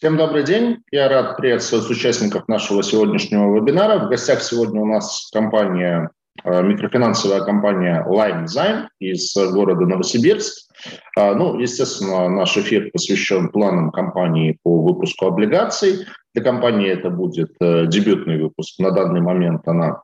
Всем добрый день. Я рад приветствовать участников нашего сегодняшнего вебинара. В гостях сегодня у нас компания, э, микрофинансовая компания LimeZime из города Новосибирск. А, ну, естественно, наш эфир посвящен планам компании по выпуску облигаций. Для компании это будет э, дебютный выпуск. На данный момент она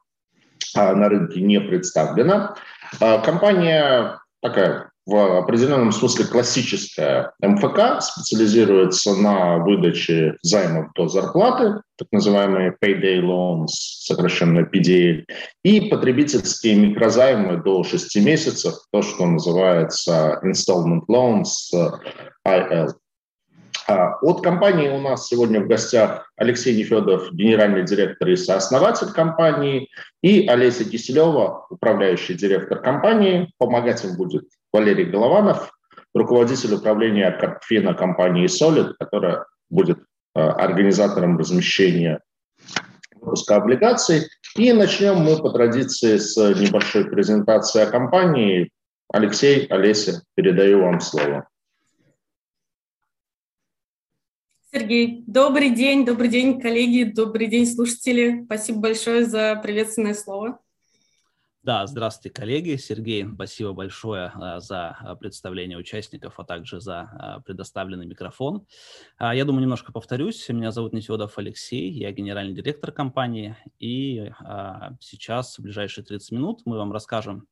а, на рынке не представлена. А, компания такая в определенном смысле классическая МФК, специализируется на выдаче займов до зарплаты, так называемые payday loans, сокращенно PDL, и потребительские микрозаймы до 6 месяцев, то, что называется installment loans, IL. А, от компании у нас сегодня в гостях Алексей Нефедов, генеральный директор и сооснователь компании, и Олеся Киселева, управляющий директор компании. Помогать им будет Валерий Голованов, руководитель управления Картфина компании Solid, которая будет а, организатором размещения выпуска облигаций. И начнем мы по традиции с небольшой презентации о компании. Алексей, Олеся, передаю вам слово. Сергей, добрый день, добрый день, коллеги, добрый день, слушатели. Спасибо большое за приветственное слово. Да, здравствуйте, коллеги. Сергей, спасибо большое а, за а, представление участников, а также за а, предоставленный микрофон. Я думаю, немножко повторюсь. Меня зовут Нефедов Алексей, я генеральный директор компании. И сейчас, в ближайшие 30 минут, мы вам расскажем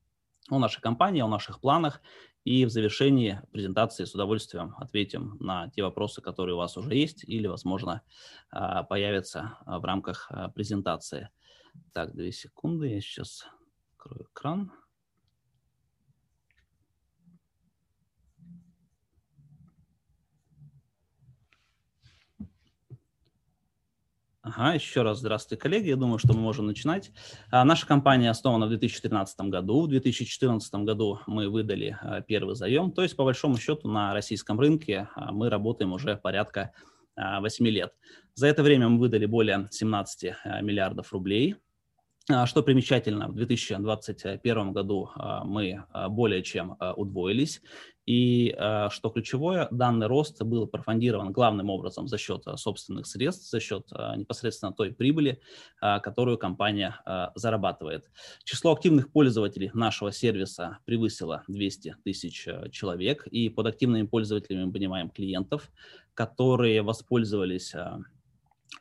о нашей компании, о наших планах и в завершении презентации с удовольствием ответим на те вопросы, которые у вас уже есть или, возможно, появятся в рамках презентации. Так, две секунды, я сейчас открою экран. Ага, еще раз здравствуйте, коллеги. Я думаю, что мы можем начинать. А, наша компания основана в 2013 году. В 2014 году мы выдали а, первый заем. То есть, по большому счету, на российском рынке а, мы работаем уже порядка 8 лет. За это время мы выдали более 17 миллиардов рублей. А, что примечательно, в 2021 году а, мы а, более чем удвоились. И что ключевое, данный рост был профондирован главным образом за счет собственных средств, за счет непосредственно той прибыли, которую компания зарабатывает. Число активных пользователей нашего сервиса превысило 200 тысяч человек. И под активными пользователями мы понимаем клиентов, которые воспользовались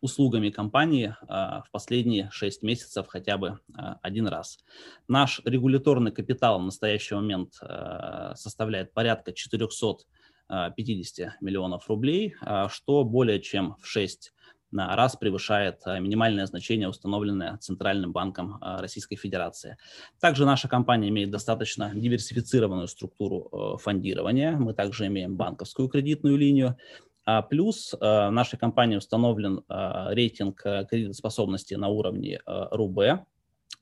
услугами компании а, в последние 6 месяцев хотя бы а, один раз. Наш регуляторный капитал в настоящий момент а, составляет порядка 450 миллионов рублей, что более чем в 6 раз превышает минимальное значение, установленное Центральным банком Российской Федерации. Также наша компания имеет достаточно диверсифицированную структуру фондирования. Мы также имеем банковскую кредитную линию, а плюс э, нашей компании установлен э, рейтинг э, кредитоспособности на уровне РУБ.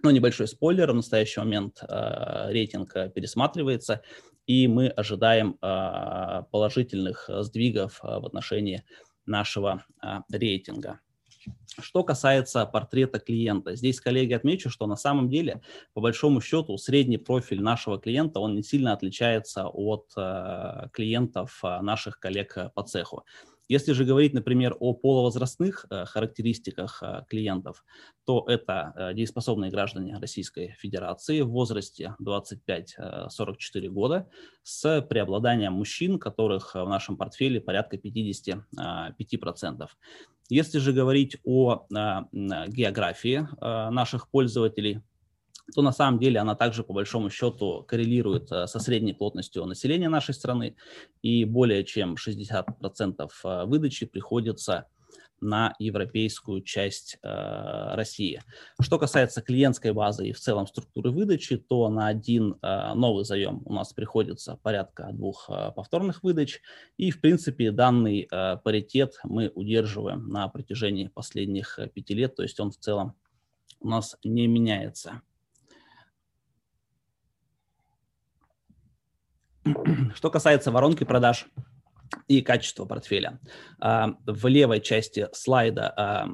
Но небольшой спойлер, в настоящий момент рейтинг пересматривается, и мы ожидаем положительных сдвигов в отношении нашего рейтинга. Что касается портрета клиента, здесь, коллеги, отмечу, что на самом деле, по большому счету, средний профиль нашего клиента, он не сильно отличается от э, клиентов э, наших коллег э, по цеху. Если же говорить, например, о полувозрастных э, характеристиках э, клиентов, то это э, дееспособные граждане Российской Федерации в возрасте 25-44 года с преобладанием мужчин, которых в нашем портфеле порядка 55%. Если же говорить о географии наших пользователей, то на самом деле она также по большому счету коррелирует э, со средней плотностью населения нашей страны, и более чем 60% э, выдачи приходится на европейскую часть э, России. Что касается клиентской базы и в целом структуры выдачи, то на один э, новый заем у нас приходится порядка двух э, повторных выдач, и в принципе данный э, паритет мы удерживаем на протяжении последних э, пяти лет, то есть он в целом у нас не меняется. Что касается воронки продаж и качества портфеля. А, в левой части слайда а,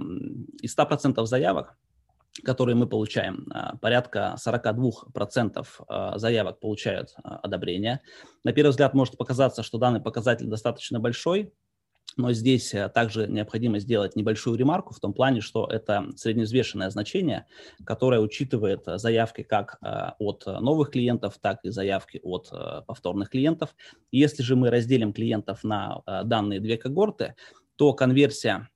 из 100% заявок, которые мы получаем, а, порядка 42% заявок получают одобрение. На первый взгляд может показаться, что данный показатель достаточно большой, но здесь э, также необходимо сделать небольшую ремарку в том плане, что это средневзвешенное значение, которое учитывает заявки как э, от новых клиентов, так и заявки от э, повторных клиентов. Если же мы разделим клиентов на данные две когорты, то конверсия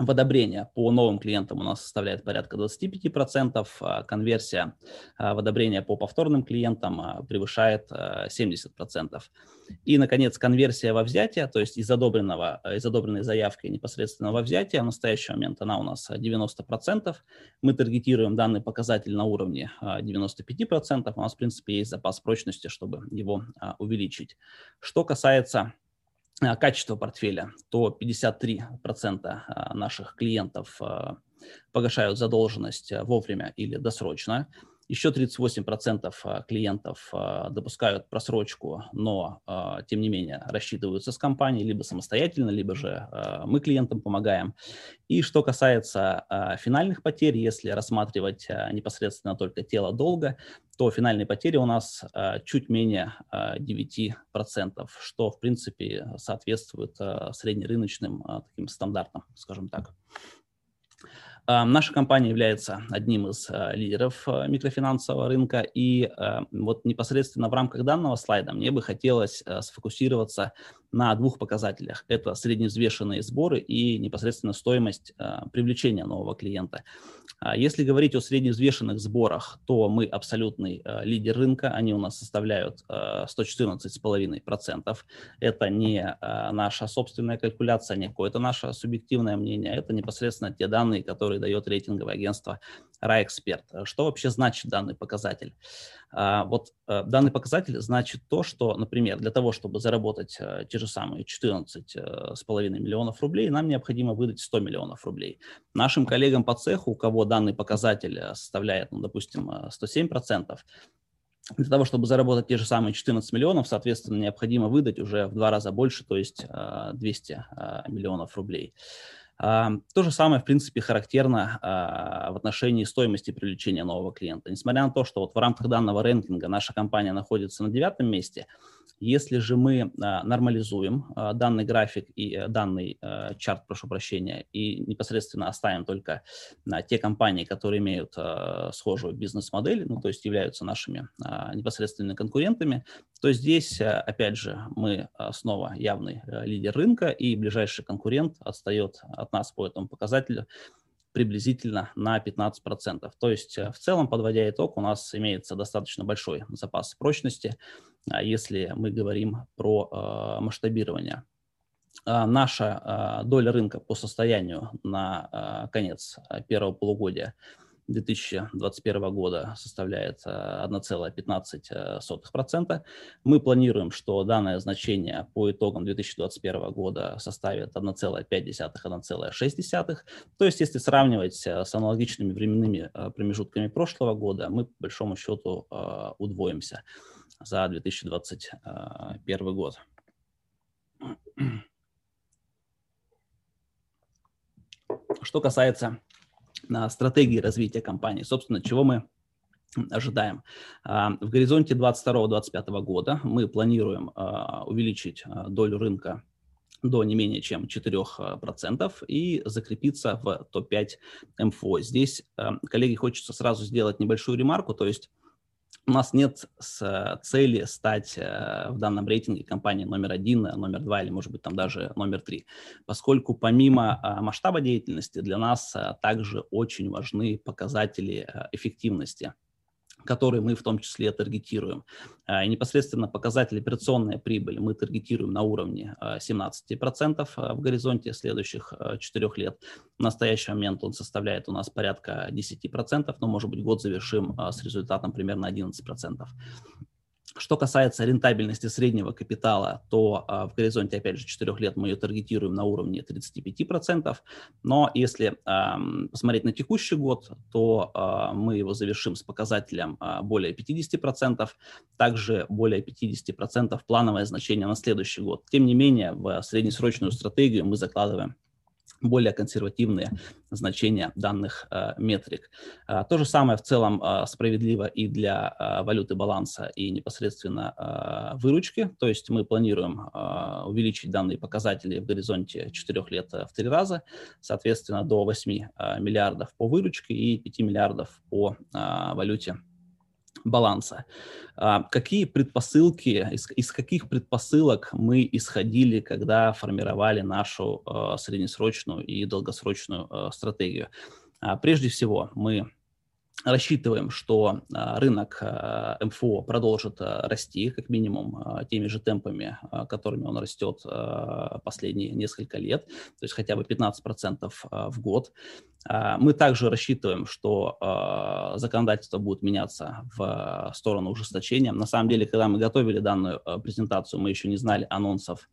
в одобрение по новым клиентам у нас составляет порядка 25%, а конверсия а, в одобрение по повторным клиентам а, превышает 70%. И, наконец, конверсия во взятие, то есть из, одобренного, из одобренной заявки непосредственно во взятие, в настоящий момент она у нас 90%. Мы таргетируем данный показатель на уровне 95%. У нас, в принципе, есть запас прочности, чтобы его увеличить. Что касается Э, качество портфеля, то 53% э, наших клиентов э, погашают задолженность вовремя или досрочно. Еще 38% а, клиентов а, допускают просрочку, но, а, тем не менее, рассчитываются с компанией либо самостоятельно, либо же мы клиентам помогаем. И что касается финальных потерь, если рассматривать непосредственно только тело долга, то финальные потери у нас чуть менее 9%, что, в принципе, соответствует среднерыночным таким стандартам, скажем так. Наша компания является одним из а, лидеров а, микрофинансового рынка, и вот непосредственно в рамках данного слайда мне бы хотелось сфокусироваться на двух показателях. Это средневзвешенные сборы и непосредственно стоимость привлечения нового клиента. Если говорить о средневзвешенных сборах, то мы абсолютный лидер рынка, они у нас составляют 114,5%. Это не наша собственная калькуляция, не какое-то наше субъективное мнение, это непосредственно те данные, которые дает рейтинговое агентство RAExpert. Что вообще значит данный показатель? А, вот э, данный показатель значит то, что, например, для того, чтобы заработать э, те же самые 14,5 э, миллионов рублей, нам необходимо выдать 100 миллионов рублей. Нашим коллегам по цеху, у кого данный показатель составляет, ну, допустим, 107%, для того, чтобы заработать те же самые 14 миллионов, соответственно, необходимо выдать уже в два раза больше, то есть 200 миллионов рублей. То же самое, в принципе, характерно а, в отношении стоимости привлечения нового клиента. Несмотря на то, что вот в рамках данного рэнкинга наша компания находится на девятом месте, если же мы а, нормализуем а, данный график и э, данный э, чарт, прошу прощения, и непосредственно оставим только те компании, которые имеют схожую бизнес-модель, ну, то есть являются нашими непосредственными конкурентами, то здесь, э, опять же, мы снова явный лидер рынка, и ближайший конкурент отстает от нас по этому показателю приблизительно на 15%. То есть в целом, подводя итог, у нас имеется достаточно большой запас прочности, а, если мы говорим про а, масштабирование. А, наша доля рынка по состоянию на конец первого полугодия 2021 года составляет 1,15%. Мы планируем, что данное значение по итогам 2021 года составит 1,5-1,6. То есть, если сравнивать с аналогичными временными промежутками прошлого года, мы по большому счету удвоимся за 2021 год. Что касается а, стратегии развития компании, собственно, чего мы ожидаем. А, в горизонте 2022-2025 года мы планируем увеличить долю рынка до не менее чем 4% и закрепиться в топ-5 МФО. Здесь, коллеги, хочется сразу сделать небольшую ремарку, то есть у нас нет цели стать э, в данном рейтинге компанией номер один, номер два или, может быть, там даже номер три, поскольку помимо масштаба деятельности для нас э, также очень важны показатели э, эффективности которые мы в том числе таргетируем. А, и непосредственно показатель операционная прибыль мы таргетируем на уровне 17% а, в горизонте следующих 4 лет. В настоящий момент он составляет у нас порядка 10%, но, может быть, год завершим а, с результатом примерно 11%. Что касается рентабельности среднего капитала, то а, в горизонте, опять же, 4 лет мы ее таргетируем на уровне 35%, но если а, посмотреть на текущий год, то а, мы его завершим с показателем а, более 50%, также более 50% плановое значение на следующий год. Тем не менее, в среднесрочную стратегию мы закладываем более консервативные значения данных э, метрик. Э, то же самое в целом э, справедливо и для э, валюты баланса и непосредственно э, выручки. То есть мы планируем э, увеличить данные показатели в горизонте 4 лет в три раза, соответственно, до 8 э, миллиардов по выручке и 5 миллиардов по валюте баланса. А, какие предпосылки, из, из каких предпосылок мы исходили, когда формировали нашу а, среднесрочную и долгосрочную а, стратегию? Прежде всего, мы рассчитываем, что рынок МФО продолжит расти, как минимум, теми же темпами, которыми он растет последние несколько лет, то есть хотя бы 15% в год. А, мы также рассчитываем, что законодательство будет меняться в сторону ужесточения. На самом деле, когда мы готовили данную презентацию, мы еще не знали анонсов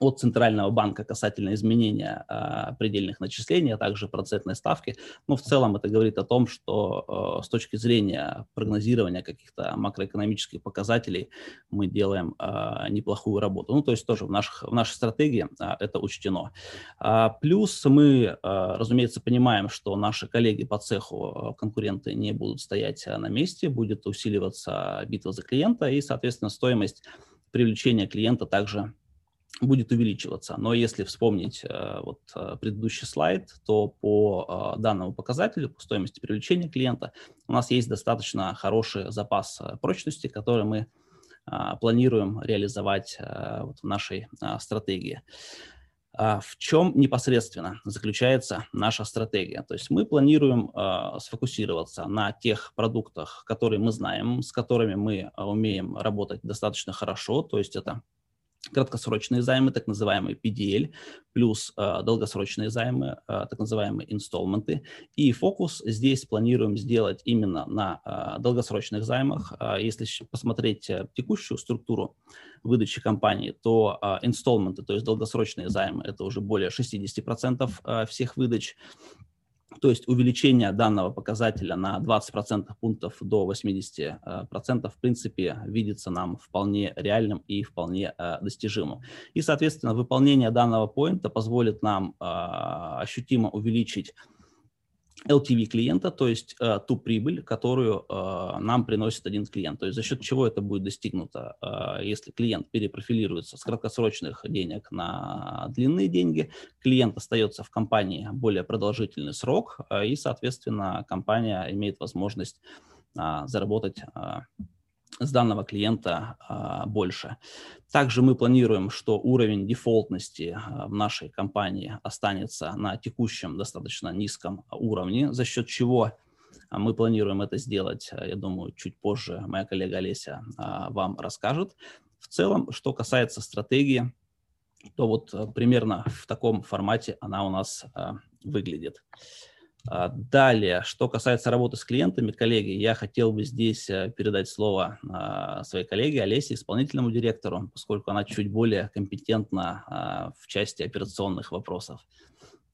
от Центрального банка касательно изменения э, предельных начислений, а также процентной ставки. Но в целом это говорит о том, что э, с точки зрения прогнозирования каких-то макроэкономических показателей мы делаем э, неплохую работу. Ну, то есть тоже в, наших, в нашей стратегии э, это учтено. А, плюс мы, э, разумеется, понимаем, что наши коллеги по цеху, конкуренты не будут стоять на месте, будет усиливаться битва за клиента и, соответственно, стоимость привлечения клиента также будет увеличиваться. Но если вспомнить э, вот э, предыдущий слайд, то по э, данному показателю, по стоимости привлечения клиента, у нас есть достаточно хороший запас прочности, который мы планируем реализовать вот в нашей стратегии. В чем непосредственно заключается наша стратегия? То есть мы планируем сфокусироваться на тех продуктах, которые мы знаем, с которыми мы умеем работать достаточно хорошо, то есть это краткосрочные займы, так называемые PDL, плюс э, долгосрочные займы, э, так называемые инсталменты. И фокус здесь планируем сделать именно на э, долгосрочных займах. Э, если посмотреть э, текущую структуру выдачи компании, то инсталменты, то есть долгосрочные займы, это уже более 60% э, всех выдач. То есть увеличение данного показателя на 20% пунктов до 80% в принципе видится нам вполне реальным и вполне э, достижимым. И, соответственно, выполнение данного поинта позволит нам э, ощутимо увеличить LTV клиента, то есть э, ту прибыль, которую э, нам приносит один клиент. То есть за счет чего это будет достигнуто, э, если клиент перепрофилируется с краткосрочных денег на длинные деньги, клиент остается в компании более продолжительный срок, э, и, соответственно, компания имеет возможность э, заработать э, с данного клиента а, больше. Также мы планируем, что уровень дефолтности а, в нашей компании останется на текущем достаточно низком уровне, за счет чего а, мы планируем это сделать, я думаю, чуть позже моя коллега Олеся вам расскажет. В целом, что касается стратегии, то вот примерно в таком формате она у нас выглядит. А, далее, что касается работы с клиентами, коллеги, я хотел бы здесь э, передать слово а, своей коллеге Олесе, исполнительному директору, поскольку она чуть более компетентна а, в части операционных вопросов.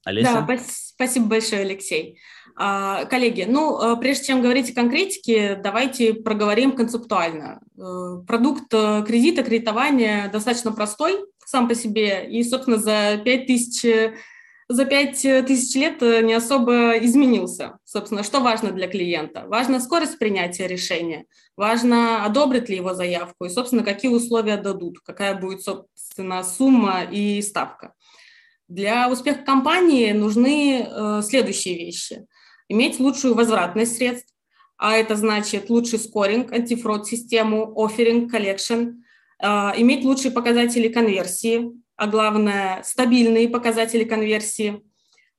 Олеся? Да, спасибо большое, Алексей. Коллеги, ну, прежде чем говорить о конкретике, давайте проговорим концептуально. Э, продукт э, кредита, кредитования достаточно простой сам по себе, и, собственно, за 5000 за пять э, тысяч лет э, не особо изменился. Собственно, что важно для клиента? Важна скорость принятия решения, важно, одобрят ли его заявку и, собственно, какие условия дадут, какая будет, собственно, сумма и ставка. Для успеха компании нужны э, следующие вещи. Иметь лучшую возвратность средств, а это значит лучший скоринг, антифрод-систему, offering, collection, э, иметь лучшие показатели конверсии, а главное, стабильные показатели конверсии,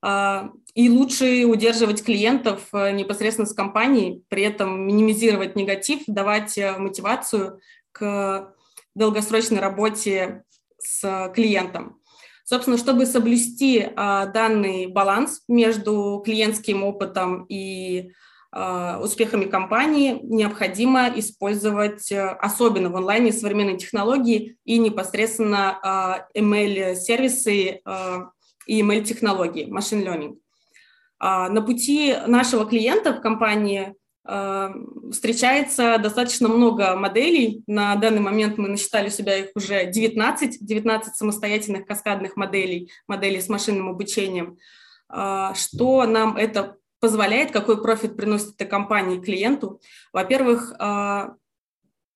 а, и лучше удерживать клиентов э, непосредственно с компанией, при этом минимизировать негатив, давать э, мотивацию к долгосрочной работе с клиентом. Собственно, чтобы соблюсти а, данный баланс между клиентским опытом и успехами компании необходимо использовать, э, особенно в онлайне, современные технологии и непосредственно ML-сервисы а, а, и ML-технологии, machine learning. На пути нашего клиента в компании встречается достаточно много моделей. На данный момент мы насчитали у себя их уже 19, 19 самостоятельных каскадных моделей, моделей с машинным обучением. Что нам это позволяет, какой профит приносит эта компания клиенту? Во-первых,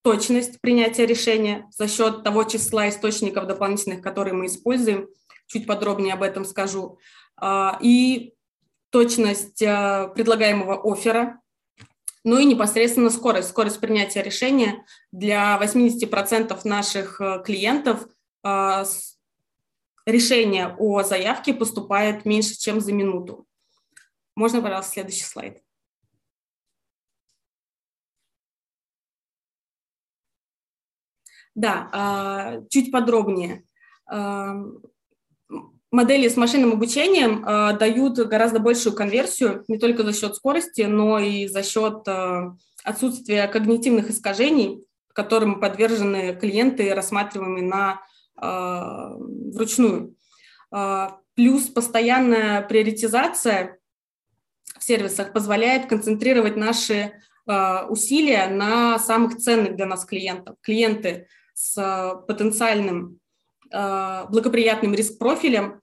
точность принятия решения за счет того числа источников дополнительных, которые мы используем. Чуть подробнее об этом скажу. И точность предлагаемого оффера, ну и непосредственно скорость, скорость принятия решения. Для 80% наших э, клиентов э, решение о заявке поступает меньше, чем за минуту. Можно, пожалуйста, следующий слайд. Да, а, чуть подробнее модели с машинным обучением э, дают гораздо большую конверсию не только за счет скорости, но и за счет отсутствия когнитивных искажений, которым подвержены клиенты, рассматриваемые на, вручную. Плюс постоянная приоритизация в сервисах позволяет концентрировать наши э, усилия на самых ценных для нас клиентов. Клиенты с э, потенциальным Э, благоприятным риск-профилем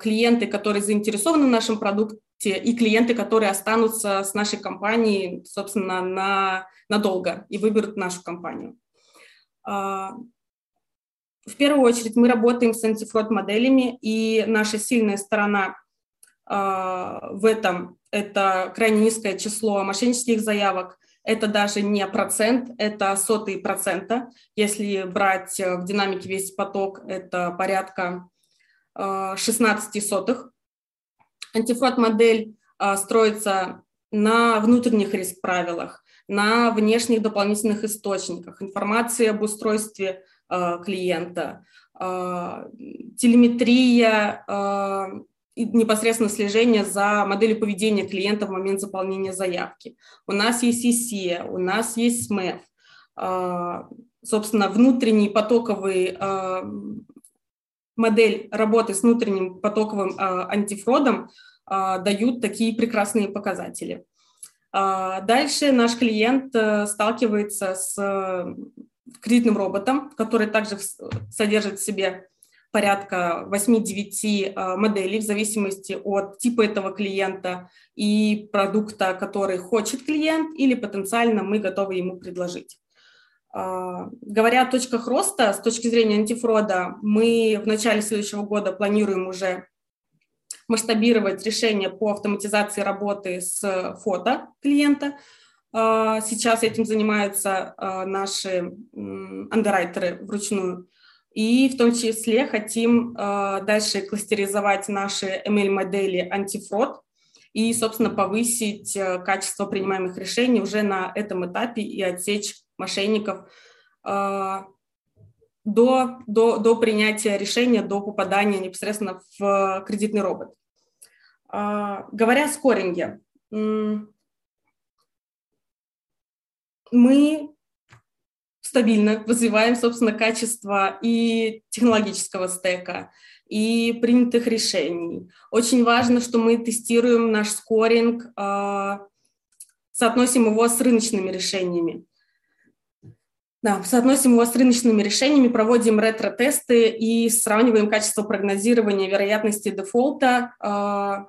клиенты, которые заинтересованы в нашем продукте, и клиенты, которые останутся с нашей компанией, собственно, на, надолго и выберут нашу компанию. В первую очередь мы работаем с антифрод моделями, и наша сильная сторона в этом – это крайне низкое число мошеннических заявок, это даже не процент, это сотые процента. Если брать э, в динамике весь поток, это порядка 16 э, сотых. Антифрод-модель э, строится на внутренних риск-правилах, на внешних дополнительных источниках, информации об устройстве клиента, телеметрия, непосредственно слежение за моделью поведения клиента в момент заполнения заявки. У нас есть EC, у нас есть SMEF. А, собственно, внутренний потоковый а, модель работы с внутренним потоковым а, антифродом дают такие прекрасные показатели. Дальше наш клиент э, сталкивается с э, кредитным роботом, который также содержит в себе порядка 8-9 э, моделей в зависимости от типа этого клиента и продукта, который хочет клиент или потенциально мы готовы ему предложить. Э, говоря о точках роста, с точки зрения антифрода, мы в начале следующего года планируем уже масштабировать решение по автоматизации работы с фото клиента. Э, сейчас этим занимаются наши андеррайтеры вручную. И в том числе хотим э, дальше кластеризовать наши ML-модели антифрод и, собственно, повысить э, качество принимаемых решений уже на этом этапе и отсечь мошенников э, до, до, до принятия решения, до попадания непосредственно в кредитный робот. Говоря о скоринге, мы стабильно развиваем, собственно, качество и технологического стека, и принятых решений. Очень важно, что мы тестируем наш скоринг, э, соотносим его с рыночными решениями. Да, соотносим его с рыночными решениями, проводим ретро-тесты и сравниваем качество прогнозирования вероятности дефолта э,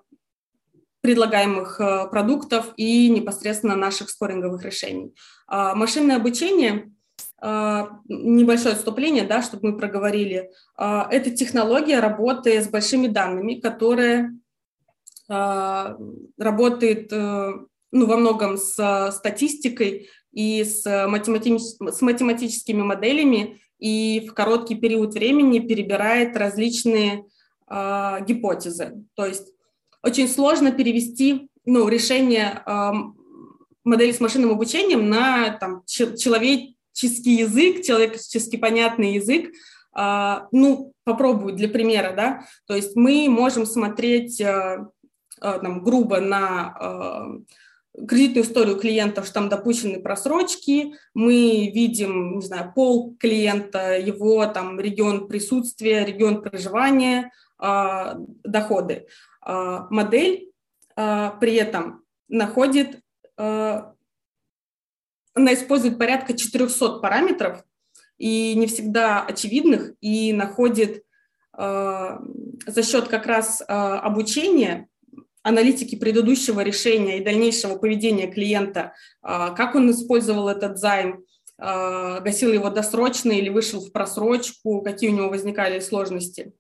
предлагаемых э, продуктов и непосредственно наших скоринговых решений. Э, машинное обучение а, небольшое отступление, да, чтобы мы проговорили. А, это технология работы с большими данными, которая а, работает э, ну, во многом с статистикой и с, математич... с математическими моделями и в короткий период времени перебирает различные гипотезы. То есть очень сложно перевести ну, решение модели с машинным обучением на там, человек, человеческий язык, человечески понятный язык, а, ну, попробую для примера, да, то есть мы можем смотреть а, а, там, грубо на кредитную историю клиентов, что там допущены просрочки, мы видим, не знаю, пол клиента, его там регион присутствия, регион проживания, доходы. Модель при этом находит она использует порядка 400 параметров, и не всегда очевидных, и находит э, за счет как раз э, обучения аналитики предыдущего решения и дальнейшего поведения клиента, э, как он использовал этот займ, э, гасил его досрочно или вышел в просрочку, какие у него возникали сложности,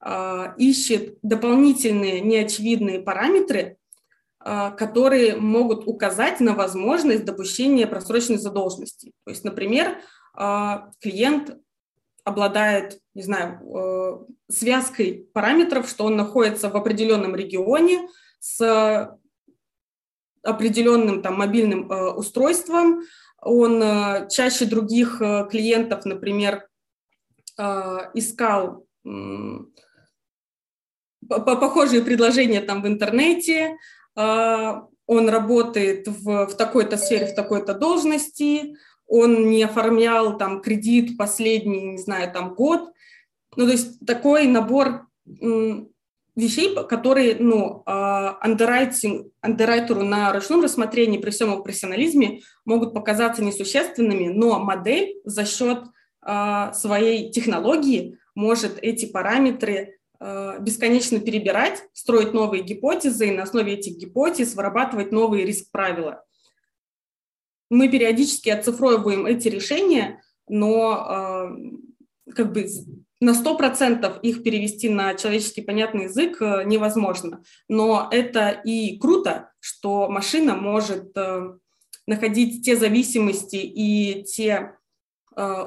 э, ищет дополнительные неочевидные параметры, которые могут указать на возможность допущения просроченной задолженности. То есть, например, а, клиент обладает, не знаю, э, связкой параметров, что он находится в определенном регионе с определенным там мобильным э, устройством, он э, чаще других клиентов, например, искал похожие предложения там в интернете, он работает в, в такой-то сфере, в такой-то должности, он не оформлял там кредит последний, не знаю, там год. Ну, то есть такой набор вещей, которые, ну, андеррайтеру на ручном рассмотрении при всем его профессионализме могут показаться несущественными, но модель за счет а, своей технологии может эти параметры а, бесконечно перебирать, строить новые гипотезы и на основе этих гипотез вырабатывать новые риск-правила мы периодически оцифровываем эти решения, но э, как бы на 100% их перевести на человеческий понятный язык э, невозможно. Но это и круто, что машина может э, находить те зависимости и те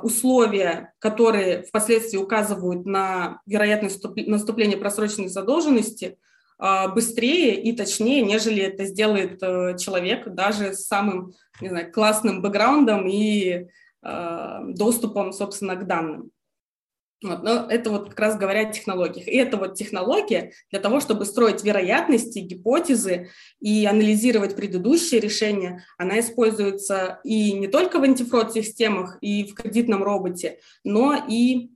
условия, которые впоследствии указывают на вероятность наступления просроченной задолженности, быстрее и точнее, нежели это сделает человек даже с самым не знаю, классным бэкграундом и э, доступом, собственно, к данным. Вот, но это вот как раз говоря о технологиях. И это вот технология для того, чтобы строить вероятности, гипотезы и анализировать предыдущие решения. Она используется и не только в антифрод-системах и в кредитном роботе, но и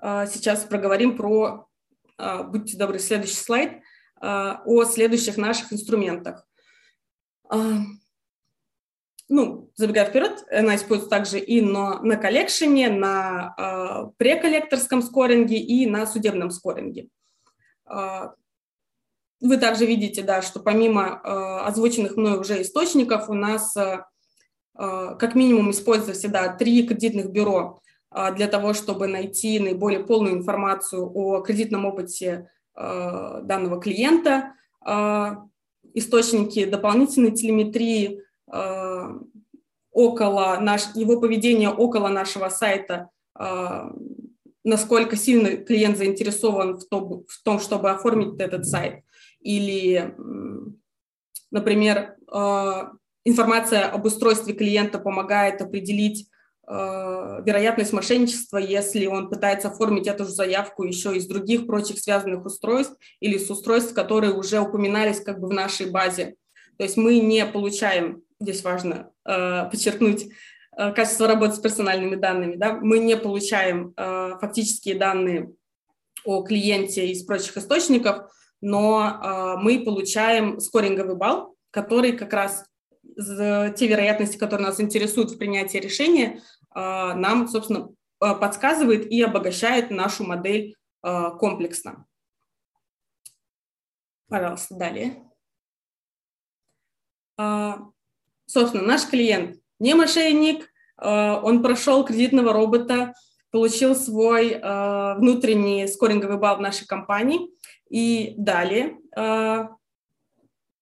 э, сейчас проговорим про, э, будьте добры, следующий слайд, э, о следующих наших инструментах ну, забегая вперед, она используется также и на, на коллекшене, на э, преколлекторском скоринге и на судебном скоринге. Э, вы также видите, да, что помимо э, озвученных мной уже источников у нас э, как минимум используется всегда три кредитных бюро э, для того, чтобы найти наиболее полную информацию о кредитном опыте э, данного клиента, э, источники дополнительной телеметрии, Э, около наш, его поведение около нашего сайта, э, насколько сильно клиент заинтересован в том, в том, чтобы оформить этот сайт. Или, например, э, информация об устройстве клиента помогает определить вероятность мошенничества, если он пытается оформить эту же заявку еще из других прочих связанных устройств или с устройств, которые уже упоминались как бы в нашей базе. То есть мы не получаем здесь важно э, подчеркнуть э, качество работы с персональными данными. Да? Мы не получаем э, фактические данные о клиенте из прочих источников, но э, мы получаем скоринговый балл, который как раз те вероятности, которые нас интересуют в принятии решения, э, нам, собственно, э, подсказывает и обогащает нашу модель э, комплексно. Пожалуйста, далее. Собственно, наш клиент не мошенник, э, он прошел кредитного робота, получил свой э, внутренний скоринговый балл в нашей компании. И далее э,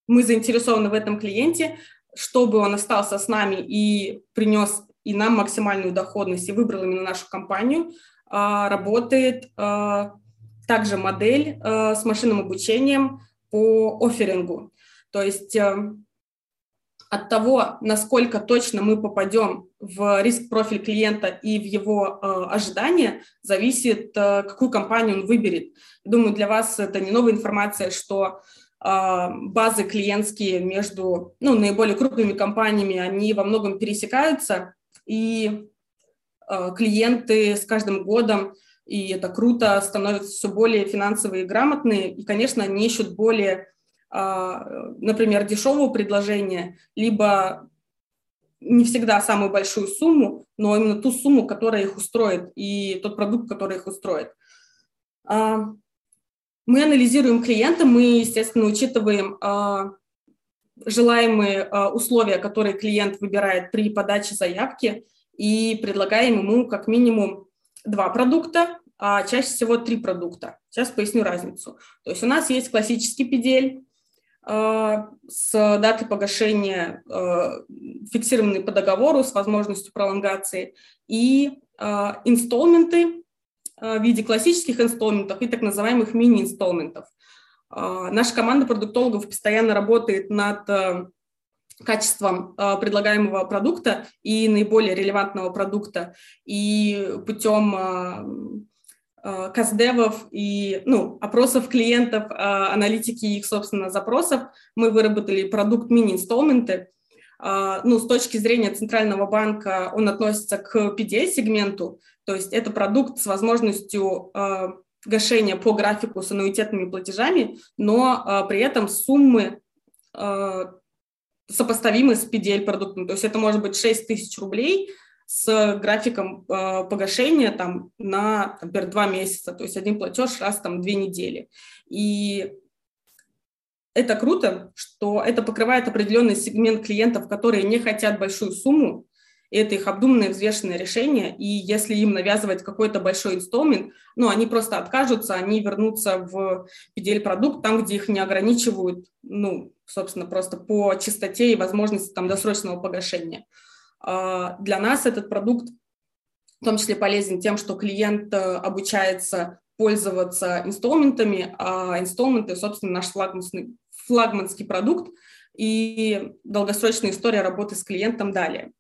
мы заинтересованы в этом клиенте, чтобы он остался с нами и принес и нам максимальную доходность и выбрал именно нашу компанию, работает также модель с машинным обучением по офферингу. То есть от того, насколько точно мы попадем в риск-профиль клиента и в его э, ожидания, зависит, э, какую компанию он выберет. Думаю, для вас это не новая информация, что э, базы клиентские между ну, наиболее крупными компаниями, они во многом пересекаются, и э, клиенты с каждым годом, и это круто, становятся все более финансовые и грамотные, и, конечно, они ищут более например, дешевого предложения, либо не всегда самую большую сумму, но именно ту сумму, которая их устроит, и тот продукт, который их устроит. А, мы анализируем клиента, мы, естественно, учитываем а, желаемые а, условия, которые клиент выбирает при подаче заявки, и предлагаем ему как минимум два продукта, а чаще всего три продукта. Сейчас поясню разницу. То есть у нас есть классический педель с датой погашения, фиксированный по договору с возможностью пролонгации, и инсталменты, Э, в виде классических инсталментов и так называемых мини-инсталментов. Наша команда продуктологов постоянно работает над качеством предлагаемого продукта и наиболее релевантного продукта. И путем каздевов и ну, опросов клиентов, аналитики их, собственно, запросов. Мы выработали продукт мини-инсталменты, а, ну, с точки зрения Центрального банка он относится к PDA-сегменту, то есть это продукт с возможностью гашения по графику с аннуитетными платежами, но при этом суммы сопоставимы с PDL-продуктом. То есть это может быть 6 тысяч рублей с графиком погашения там, на, например, 2 месяца, то есть один платеж раз там 2 недели. И это круто, что это покрывает определенный сегмент клиентов, которые не хотят большую сумму, и это их обдуманное, взвешенное решение, и если им навязывать какой-то большой инсталмент, ну, они просто откажутся, они вернутся в PDL-продукт, там, где их не ограничивают, ну, собственно, просто по чистоте и возможности там досрочного погашения. А, для нас этот продукт в том числе полезен тем, что клиент э, обучается пользоваться инструментами, а инструменты, собственно, наш флагманский, флагманский продукт и долгосрочная история работы с клиентом далее.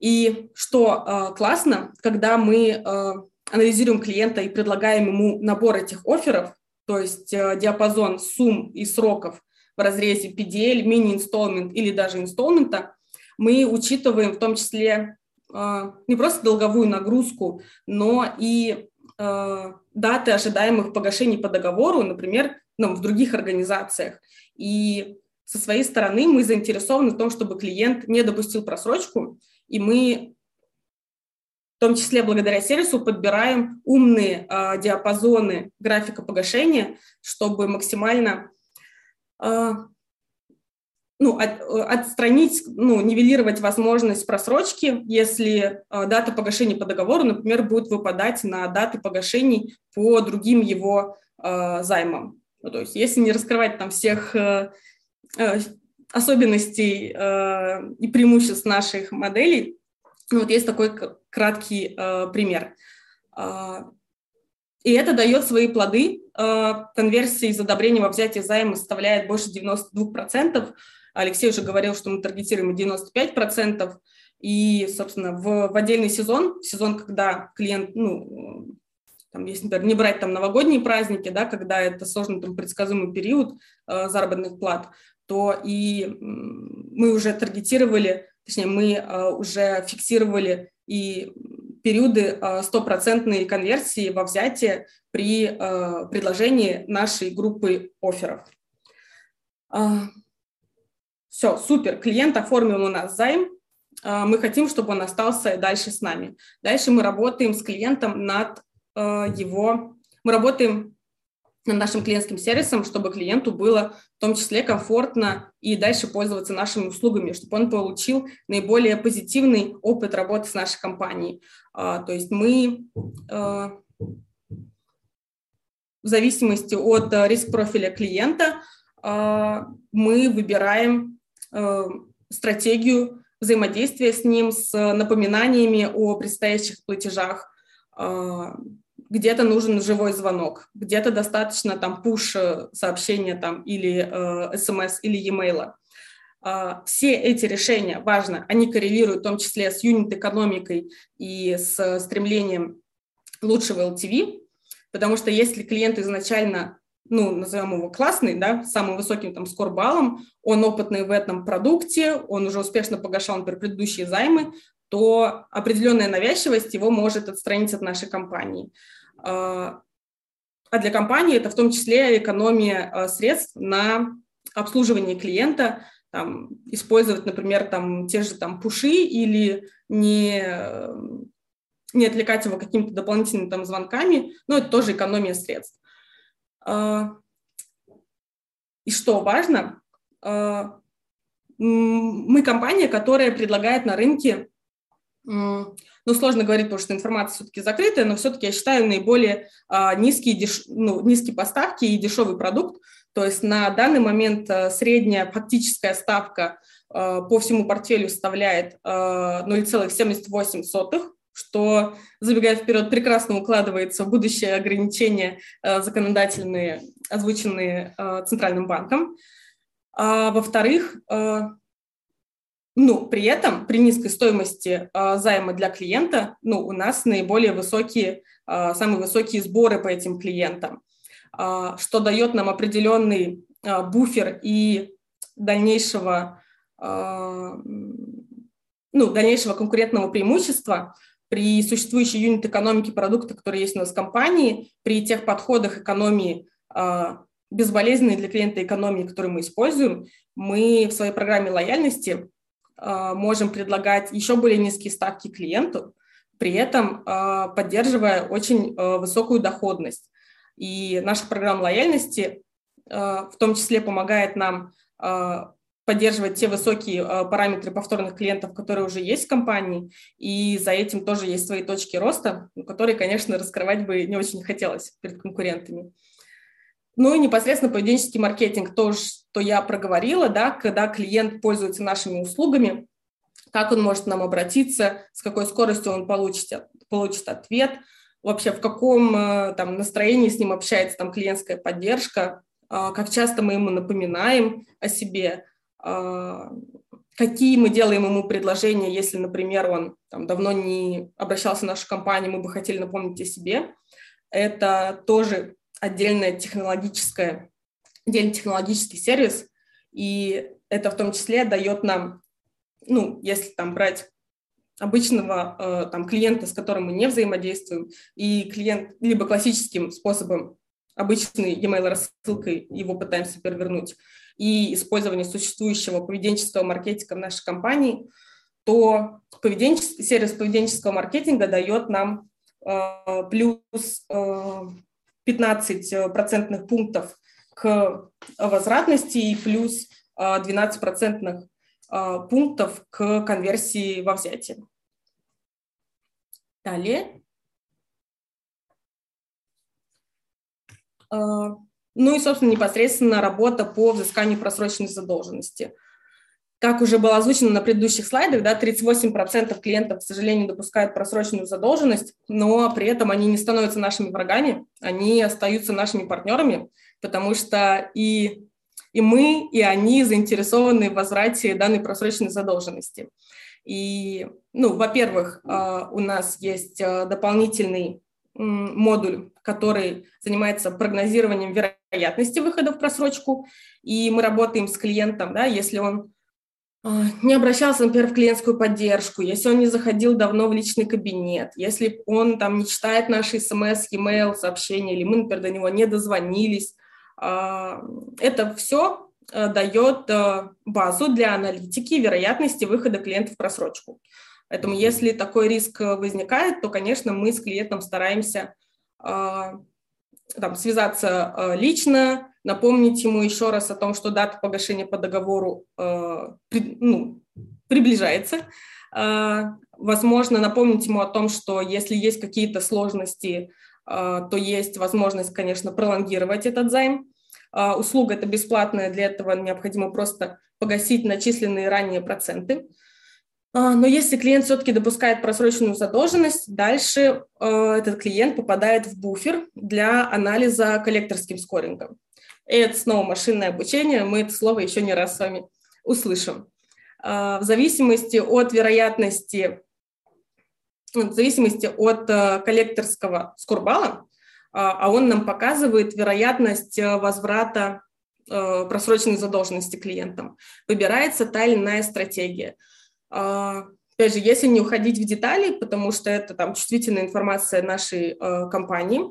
И что э, классно, когда мы э, анализируем клиента и предлагаем ему набор этих офферов, то есть э, диапазон сумм и сроков в разрезе PDL, мини-инсталмент или даже инсталмента, мы учитываем в том числе э, не просто долговую нагрузку, но и э, даты ожидаемых погашений по договору, например, ну, в других организациях. И со своей стороны мы заинтересованы в том, чтобы клиент не допустил просрочку, и мы в том числе благодаря сервису подбираем умные э, диапазоны графика погашения, чтобы максимально э, ну, от, отстранить, ну, нивелировать возможность просрочки, если э, дата погашения по договору, например, будет выпадать на даты погашений по другим его э, займам. Ну, то есть если не раскрывать там всех э, э, особенностей э, и преимуществ наших моделей, ну, вот есть такой краткий э, пример. Э, и это дает свои плоды. Э, конверсия из одобрения во взятие займа составляет больше 92%. Алексей уже говорил, что мы таргетируем 95%. И, собственно, в, в отдельный сезон, сезон, когда клиент ну, там, если, например, не брать там новогодние праздники, да, когда это сложный там, предсказуемый период э, заработных плат, то и мы уже таргетировали, точнее, мы э, уже фиксировали и периоды э, стопроцентной э, конверсии во взятие при э, предложении нашей группы офферов. Э, все, супер, клиент оформил у нас займ, э, мы хотим, чтобы он остался дальше с нами. Дальше мы работаем с клиентом над Э, его, мы работаем над нашим клиентским сервисом, чтобы клиенту было в том числе комфортно и дальше пользоваться нашими услугами, чтобы он получил наиболее позитивный опыт работы с нашей компанией. А, то есть мы э, в зависимости от риск-профиля клиента мы выбираем э, стратегию взаимодействия с ним, с напоминаниями о предстоящих платежах, где-то нужен живой звонок, где-то достаточно там пуш сообщения там или э, смс или e-mail. Э, все эти решения, важно, они коррелируют в том числе с юнит-экономикой и с стремлением лучшего LTV, потому что если клиент изначально ну, назовем его классный, да, самым высоким там скорбалом, он опытный в этом продукте, он уже успешно погашал, например, предыдущие займы, то определенная навязчивость его может отстранить от нашей компании. А, а для компании это в том числе экономия а, средств на обслуживание клиента, там, использовать, например, там, те же там, пуши или не, не отвлекать его какими-то дополнительными там, звонками, но это тоже экономия средств. А, и что важно, а, мы компания, которая предлагает на рынке, ну, сложно говорить, потому что информация все-таки закрытая, но все-таки я считаю наиболее а, низкие, ну, низкие поставки и дешевый продукт. То есть на данный момент средняя фактическая ставка по всему портфелю составляет 0,78, что, забегая вперед, прекрасно укладывается в будущее ограничения законодательные, озвученные Центральным банком. А, во-вторых, а, ну, при этом, при низкой стоимости займа для клиента, ну, у нас наиболее высокие, самые высокие сборы по этим клиентам, а, что дает нам определенный буфер и дальнейшего, ну, дальнейшего конкурентного преимущества при существующей юнит-экономике продукта, который есть у нас в компании, при тех подходах экономии а, безболезненной для клиента экономии, которую мы используем, мы в своей программе лояльности э, можем предлагать еще более низкие ставки клиенту, при этом э, поддерживая очень высокую доходность. И наша программа лояльности в том числе помогает нам поддерживать те высокие параметры повторных клиентов, которые уже есть в компании, и за этим тоже есть свои точки роста, которые, конечно, раскрывать бы не очень хотелось перед конкурентами. Ну и непосредственно поведенческий маркетинг, то, что я проговорила, да, когда клиент пользуется нашими услугами, как он может к нам обратиться, с какой скоростью он получит, получит ответ, вообще в каком э, там, настроении с ним общается там, клиентская поддержка, э, как часто мы ему напоминаем о себе, э, какие мы делаем ему предложения, если, например, он там, давно не обращался в нашу компанию, мы бы хотели напомнить о себе. Это тоже отдельная технологическая, отдельный технологический сервис, и это в том числе дает нам, ну, если там брать обычного э, там, клиента, с которым мы не взаимодействуем, и клиент либо классическим способом, обычной e-mail рассылкой его пытаемся перевернуть, и использование существующего поведенческого маркетинга в нашей компании, то поведенческий, сервис поведенческого маркетинга дает нам э, плюс э, 15 э, процентных пунктов к возвратности и плюс 12 э, процентных э, пунктов к конверсии во взятие. Далее. Ну и, собственно, непосредственно работа по взысканию просроченной задолженности – как уже было озвучено на предыдущих слайдах, да, 38% клиентов, к сожалению, допускают просроченную задолженность, но при этом они не становятся нашими врагами, они остаются нашими партнерами, потому что и, и мы, и они заинтересованы в возврате данной просроченной задолженности. И, ну, во-первых, а, у нас есть а, дополнительный модуль, который занимается прогнозированием вероятности выхода в просрочку, и мы работаем с клиентом, да, если он а, не обращался, например, в клиентскую поддержку, если он не заходил давно в личный кабинет, если он там не читает наши смс, e-mail, сообщения, или мы, например, до него не дозвонились, а, это все э, дает э, базу для аналитики вероятности выхода клиента в просрочку. Поэтому если такой риск возникает, то, конечно, мы с клиентом стараемся а, там, связаться э, лично, напомнить ему еще раз о том, что дата погашения по договору э, при, ну, приближается. Э, возможно, напомнить ему о том, что если есть какие-то сложности, э, то есть возможность, конечно, пролонгировать этот займ. Э, услуга это бесплатная, для этого необходимо просто погасить начисленные ранее проценты. Э, но если клиент все-таки допускает просроченную задолженность, дальше э, этот клиент попадает в буфер для анализа коллекторским скорингом. И это снова машинное обучение, мы это слово еще не раз с вами услышим. А, в зависимости от вероятности, в зависимости от э, коллекторского скорбала, а, а он нам показывает вероятность э, возврата просроченной задолженности клиентам. Выбирается та или иная стратегия. А, опять же, если не уходить в детали, потому что это там чувствительная информация нашей компании,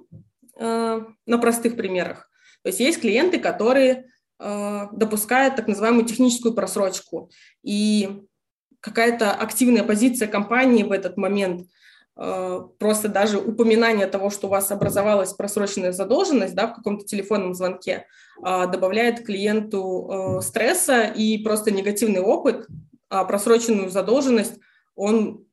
на простых примерах, то есть есть клиенты, которые допускает так называемую техническую просрочку. И какая-то активная позиция компании в этот момент, просто даже упоминание того, что у вас образовалась просроченная задолженность да, в каком-то телефонном звонке, добавляет клиенту стресса и просто негативный опыт, просроченную задолженность он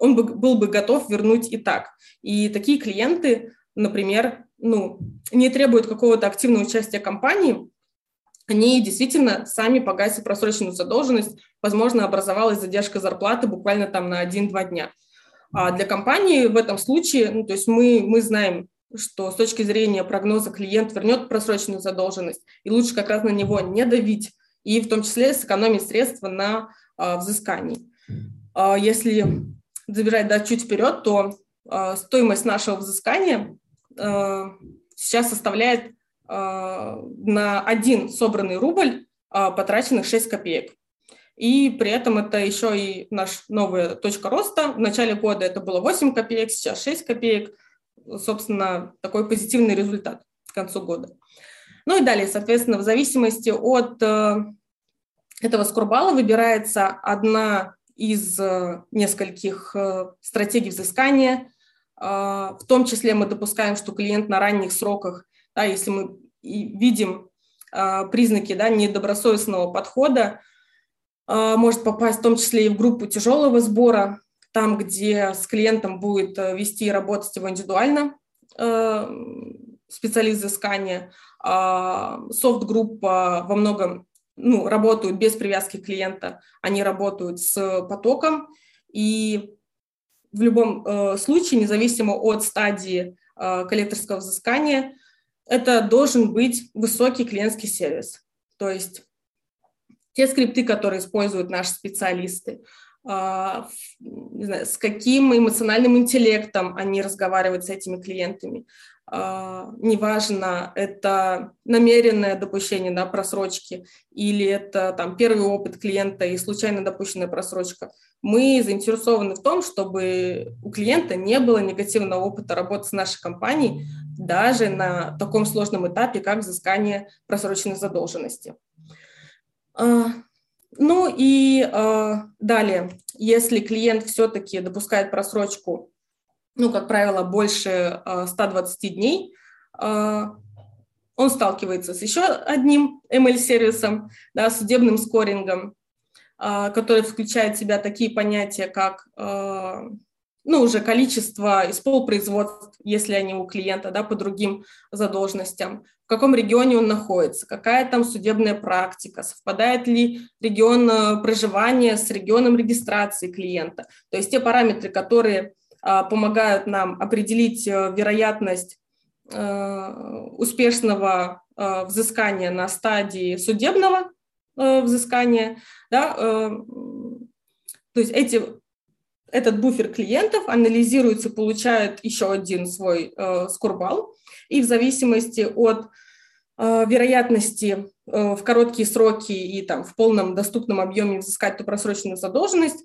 он бы, был бы готов вернуть и так. И такие клиенты, например, ну, не требуют какого-то активного участия компании, они действительно сами погасят просроченную задолженность, возможно, образовалась задержка зарплаты буквально там на 1-2 дня. А для компании в этом случае, ну, то есть мы, мы знаем, что с точки зрения прогноза клиент вернет просроченную задолженность, и лучше как раз на него не давить, и в том числе сэкономить средства на а, взыскании. А, если забежать да, чуть вперед, то э, стоимость нашего взыскания э, сейчас составляет э, на один собранный рубль э, потраченных 6 копеек. И при этом это еще и наш новая точка роста. В начале года это было 8 копеек, сейчас 6 копеек. Собственно, такой позитивный результат к концу года. Ну и далее, соответственно, в зависимости от э, этого скорбала выбирается одна из э, нескольких э, стратегий взыскания. В том числе мы допускаем, что клиент на ранних сроках, да, если мы видим признаки да, недобросовестного подхода, может попасть в том числе и в группу тяжелого сбора, там, где с клиентом будет вести и работать его индивидуально специалист взыскания. Софт-группа во многом ну, работают без привязки клиента, они работают с потоком, и в любом э, случае, независимо от стадии э, коллекторского взыскания, это должен быть высокий клиентский сервис. То есть те скрипты, которые используют наши специалисты, э, знаю, с каким эмоциональным интеллектом они разговаривают с этими клиентами, а, неважно, это намеренное допущение да, просрочки или это там, первый опыт клиента и случайно допущенная просрочка, мы заинтересованы в том, чтобы у клиента не было негативного опыта работы с нашей компанией даже на таком сложном этапе, как взыскание просроченной задолженности. А, ну и а, далее, если клиент все-таки допускает просрочку ну, как правило, больше 120 э, дней, э, он сталкивается с еще одним ML-сервисом, да, судебным скорингом, э, который включает в себя такие понятия, как ну, уже количество исполпроизводств, если они у клиента, да, по другим задолженностям, в каком регионе он находится, какая там судебная практика, совпадает ли регион проживания с регионом регистрации клиента. То есть те параметры, которые помогают нам определить э, вероятность э, успешного э, взыскания на стадии судебного взыскания. Да, то есть эти, этот буфер клиентов анализируется, получает еще один свой скорбал, и в зависимости от вероятности в короткие сроки и там, в полном доступном объеме взыскать эту просроченную задолженность,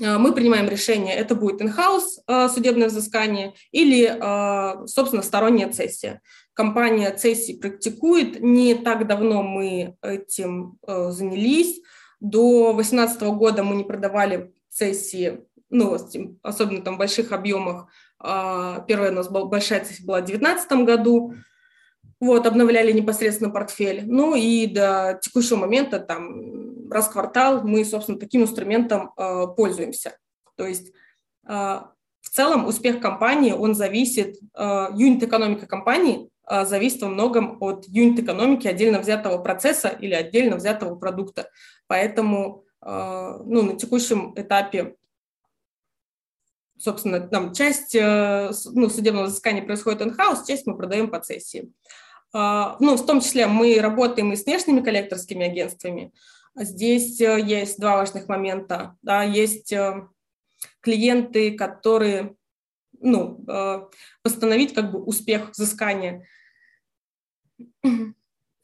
мы принимаем решение, это будет in-house э, судебное взыскание или, э, собственно, сторонняя цессия. Компания цессии практикует, не так давно мы этим занялись. До 2018 года мы не продавали цессии, ну, особенно там в больших объемах. Первая у нас большая цессия была в 2019 году, вот, обновляли непосредственно портфель. Ну и до текущего момента, там, раз квартал мы, собственно, таким инструментом э, пользуемся. То есть э, в целом успех компании, он зависит, э, юнит-экономика компании э, зависит во многом от юнит-экономики отдельно взятого процесса или отдельно взятого продукта. Поэтому э, ну, на текущем этапе собственно, там часть э, ну, судебного взыскания происходит in-house, часть мы продаем по цессии. А, ну, в том числе мы работаем и с внешними коллекторскими агентствами. Здесь э, есть два важных момента. Да, есть э, клиенты, которые, ну, восстановить как бы успех взыскания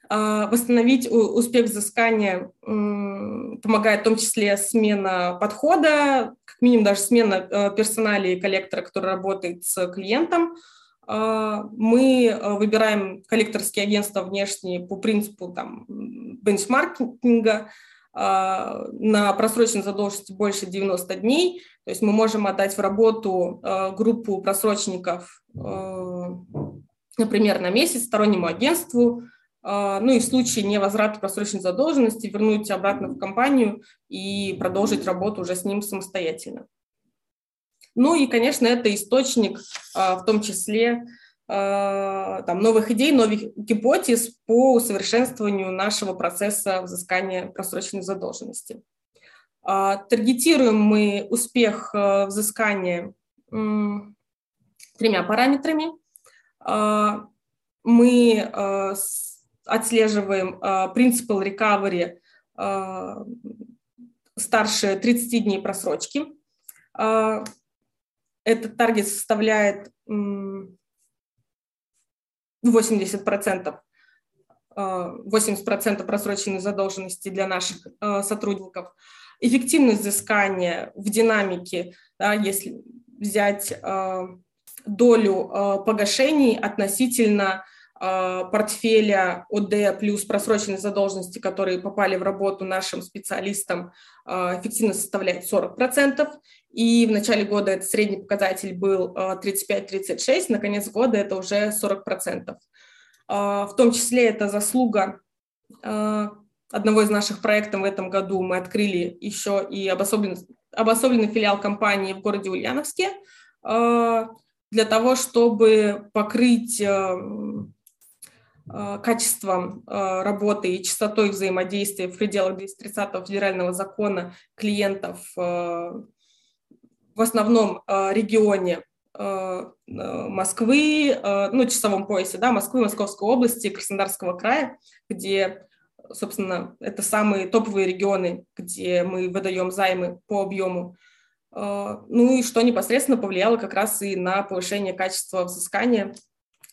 а, восстановить успех взыскания помогает в том числе смена подхода, как минимум даже смена персонали коллектора, который работает с клиентом, Мы выбираем коллекторские агентства внешние по принципу там, бенчмаркинга, на просроченной задолженности больше 90 дней. То есть мы можем отдать в работу группу просрочников, например, на месяц стороннему агентству, ну и в случае невозврата просроченной задолженности вернуть обратно в компанию и продолжить работу уже с ним самостоятельно. Ну и, конечно, это источник в том числе там, новых идей, новых гипотез по усовершенствованию нашего процесса взыскания просроченной задолженности. Таргетируем мы успех взыскания тремя параметрами. Мы отслеживаем принципал recovery старше 30 дней просрочки. Этот таргет составляет 80%, 80% просроченной задолженности для наших э, сотрудников. Эффективность взыскания в динамике, да, если взять э, долю э, погашений относительно портфеля ОД плюс просроченной задолженности, которые попали в работу нашим специалистам, эффективность составляет 40%. И в начале года этот средний показатель был 35-36, на конец года это уже 40%. В том числе это заслуга одного из наших проектов в этом году. Мы открыли еще и обособленный, обособленный филиал компании в городе Ульяновске для того, чтобы покрыть качеством работы и частотой взаимодействия в пределах 230 федерального закона клиентов в основном э, регионе э, э, Москвы, ну, часовом поясе, да, Москвы, Московской области, Краснодарского края, где, собственно, это самые топовые регионы, где мы выдаем займы по объему. Ну и что непосредственно повлияло как раз и на повышение качества взыскания.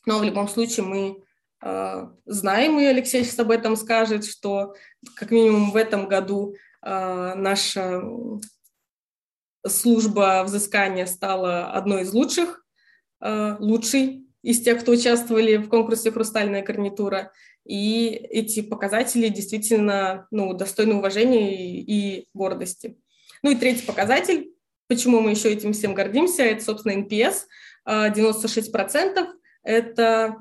Но в любом случае мы знаем, и Алексей сейчас об этом скажет, что как минимум в этом году наша служба взыскания стала одной из лучших, э, лучшей из тех, кто участвовали в конкурсе «Хрустальная гарнитура». И эти показатели действительно ну, достойны уважения и, и гордости. Ну и третий показатель, почему мы еще этим всем гордимся, это, собственно, NPS. 96% – это,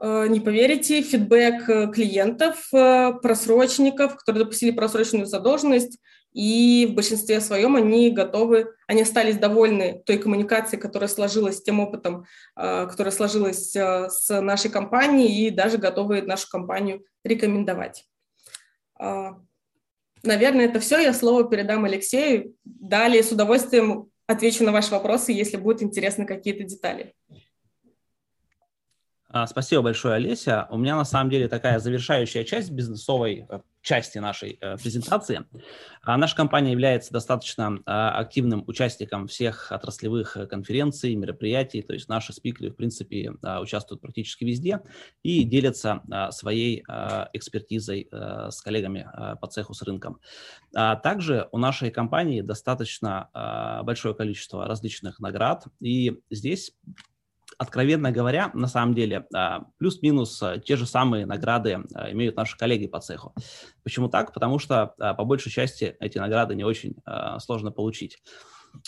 не поверите, фидбэк клиентов, э, просрочников, которые допустили просроченную задолженность – и в большинстве своем они готовы, они остались довольны той коммуникацией, которая сложилась, тем опытом, э, которая сложилась э, с нашей компанией, и даже готовы нашу компанию рекомендовать. Наверное, это все. Я слово передам Алексею. Далее с удовольствием отвечу на ваши вопросы, если будут интересны какие-то детали. А, спасибо большое, Олеся. У меня на самом деле такая завершающая часть бизнесовой э, части нашей э, презентации. А наша компания является достаточно э, активным участником всех отраслевых конференций, мероприятий, то есть наши спикеры, в принципе, участвуют практически везде и делятся своей экспертизой с коллегами по цеху с рынком. А также у нашей компании достаточно большое количество различных наград, и здесь откровенно говоря, на самом деле, а, плюс-минус а, те же самые награды а, имеют наши коллеги по цеху. Почему так? Потому что, по большей части, эти награды не очень сложно получить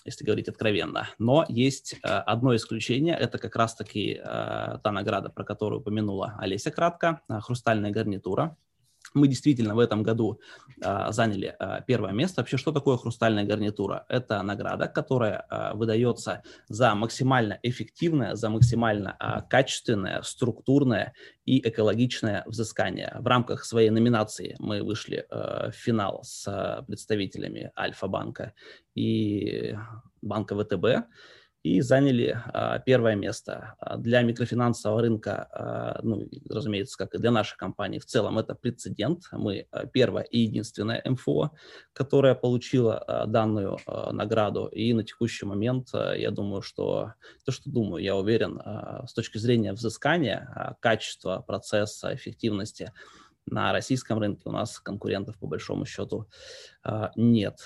если говорить откровенно. Но есть одно исключение, это как раз-таки та награда, про которую упомянула Олеся кратко, «Хрустальная гарнитура». Мы действительно в этом году а, заняли а, первое место. Вообще, что такое хрустальная гарнитура? Это награда, которая а, выдается за максимально эффективное, за максимально а, качественное, структурное и экологичное взыскание. В рамках своей номинации мы вышли а, в финал с а, представителями Альфа-банка и банка ВТБ и заняли а, первое место. А, для микрофинансового рынка, а, ну, разумеется, как и для нашей компании в целом, это прецедент. Мы первая и единственная МФО, которая получила а, данную награду. И на текущий момент я думаю, что, то, что думаю, я уверен, с точки зрения взыскания, качества процесса, эффективности, на российском рынке у нас конкурентов по большому счету нет.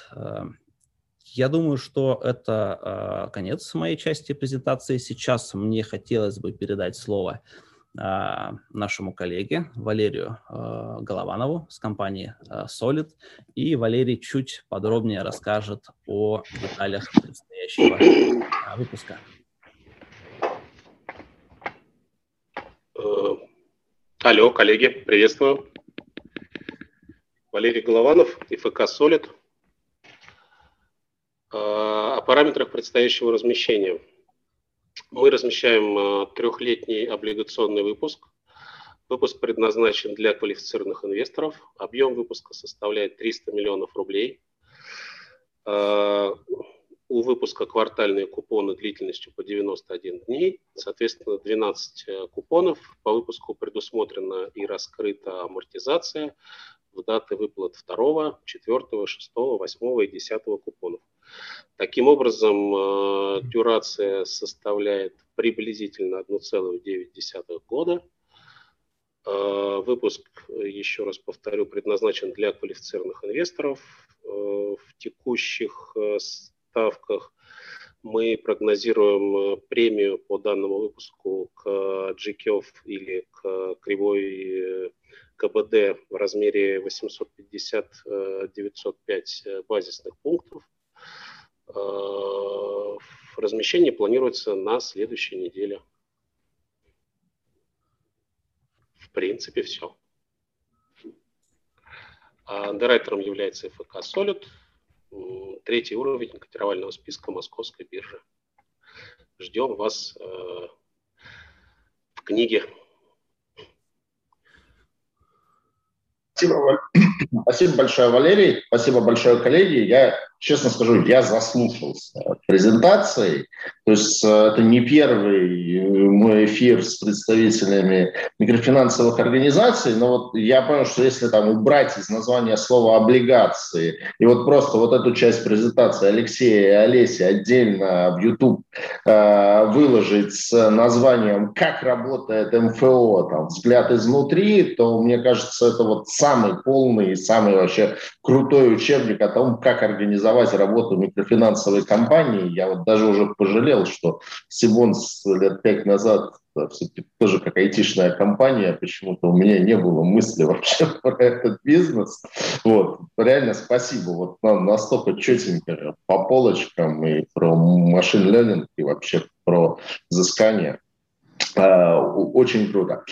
Я думаю, что это э, конец моей части презентации. Сейчас мне хотелось бы передать слово э, нашему коллеге Валерию э, Голованову с компании э, Solid. И Валерий чуть подробнее расскажет о деталях предстоящего э, выпуска. Алло, коллеги, приветствую. Валерий Голованов, ИФК «Солид». А, о параметрах предстоящего размещения. Мы размещаем а, трехлетний облигационный выпуск. Выпуск предназначен для квалифицированных инвесторов. Объем выпуска составляет 300 миллионов рублей. А, у выпуска квартальные купоны длительностью по 91 дней, соответственно, 12 э, купонов. По выпуску предусмотрена и раскрыта амортизация в даты выплат 2, 4, 6, 8 и 10 купонов. Таким образом, э, дюрация составляет приблизительно 1,9 года. Э, выпуск, еще раз повторю, предназначен для квалифицированных инвесторов. В текущих ставках. Мы прогнозируем э, премию по данному выпуску к GKOF или к кривой э, КБД в размере 850-905 э, базисных пунктов. Размещение планируется на следующей неделе. В принципе, все. Андеррайтером является ФК Solid – третий уровень котировального списка Московской биржи. Ждем вас э, в книге. Спасибо, Спасибо большое, Валерий. Спасибо большое, коллеги. Я честно скажу, я заслушался презентацией. То есть э, это не первый э, мой эфир с представителями микрофинансовых организаций, но вот я понял, что если там убрать из названия слова облигации и вот просто вот эту часть презентации Алексея и Олеси отдельно в YouTube э, выложить с названием «Как работает МФО», там, «Взгляд изнутри», то мне кажется, это вот самый полный и самый вообще крутой учебник о том, как организовать организовать работу микрофинансовой компании. Я вот даже уже пожалел, что Сибонс лет пять назад все-таки тоже как айтишная компания, почему-то у меня не было мысли вообще про этот бизнес. Вот. Реально спасибо. Вот нам настолько четенько по полочкам и про машин ленинг и вообще про взыскание. А, очень круто.